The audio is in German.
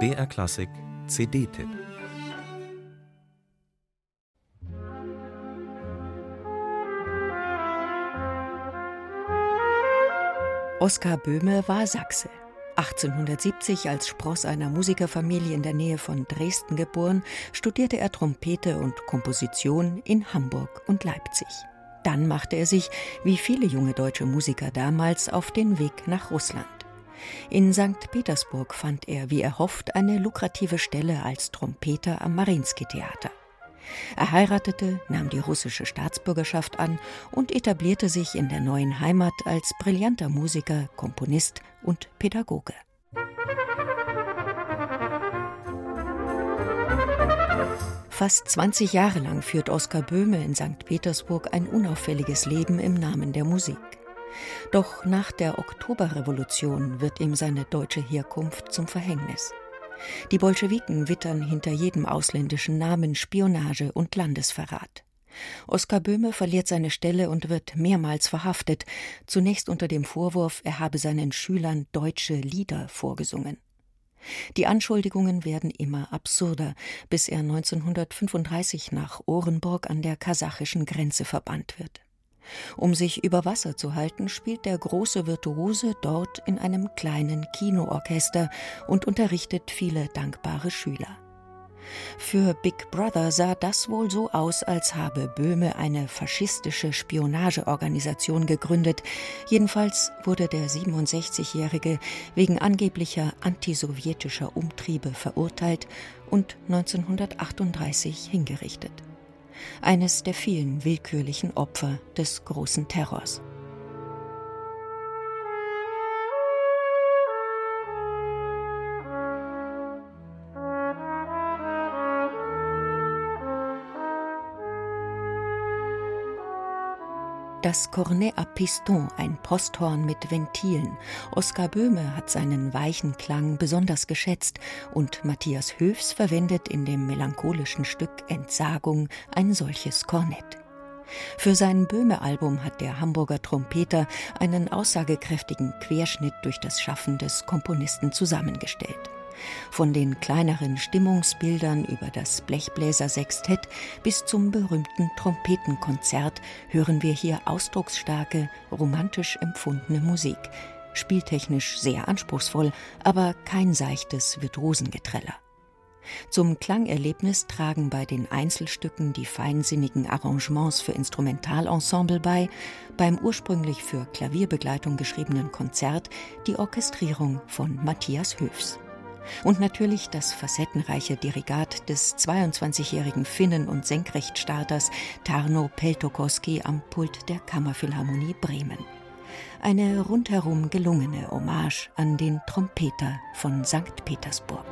BR Klassik CD-Tipp Oskar Böhme war Sachse. 1870 als Spross einer Musikerfamilie in der Nähe von Dresden geboren, studierte er Trompete und Komposition in Hamburg und Leipzig. Dann machte er sich, wie viele junge deutsche Musiker damals, auf den Weg nach Russland. In St. Petersburg fand er, wie er hofft, eine lukrative Stelle als Trompeter am Marinsky-Theater. Er heiratete, nahm die russische Staatsbürgerschaft an und etablierte sich in der neuen Heimat als brillanter Musiker, Komponist und Pädagoge. Fast 20 Jahre lang führt Oskar Böhme in St. Petersburg ein unauffälliges Leben im Namen der Musik. Doch nach der Oktoberrevolution wird ihm seine deutsche Herkunft zum Verhängnis. Die Bolschewiken wittern hinter jedem ausländischen Namen Spionage und Landesverrat. Oskar Böhme verliert seine Stelle und wird mehrmals verhaftet, zunächst unter dem Vorwurf, er habe seinen Schülern deutsche Lieder vorgesungen. Die Anschuldigungen werden immer absurder, bis er 1935 nach Orenburg an der kasachischen Grenze verbannt wird. Um sich über Wasser zu halten, spielt der große Virtuose dort in einem kleinen Kinoorchester und unterrichtet viele dankbare Schüler. Für Big Brother sah das wohl so aus, als habe Böhme eine faschistische Spionageorganisation gegründet. Jedenfalls wurde der 67-Jährige wegen angeblicher antisowjetischer Umtriebe verurteilt und 1938 hingerichtet eines der vielen willkürlichen Opfer des großen Terrors. Das Cornet à Piston, ein Posthorn mit Ventilen. Oskar Böhme hat seinen weichen Klang besonders geschätzt und Matthias Höfs verwendet in dem melancholischen Stück Entsagung ein solches Kornett. Für sein Böhme-Album hat der Hamburger Trompeter einen aussagekräftigen Querschnitt durch das Schaffen des Komponisten zusammengestellt. Von den kleineren Stimmungsbildern über das Blechbläser-Sextett bis zum berühmten Trompetenkonzert hören wir hier ausdrucksstarke, romantisch empfundene Musik. Spieltechnisch sehr anspruchsvoll, aber kein seichtes Virtuosengeträller. Zum Klangerlebnis tragen bei den Einzelstücken die feinsinnigen Arrangements für Instrumentalensemble bei, beim ursprünglich für Klavierbegleitung geschriebenen Konzert die Orchestrierung von Matthias Höfs. Und natürlich das facettenreiche Dirigat des 22-jährigen Finnen- und Senkrechtstarters Tarno Peltokoski am Pult der Kammerphilharmonie Bremen. Eine rundherum gelungene Hommage an den Trompeter von St. Petersburg.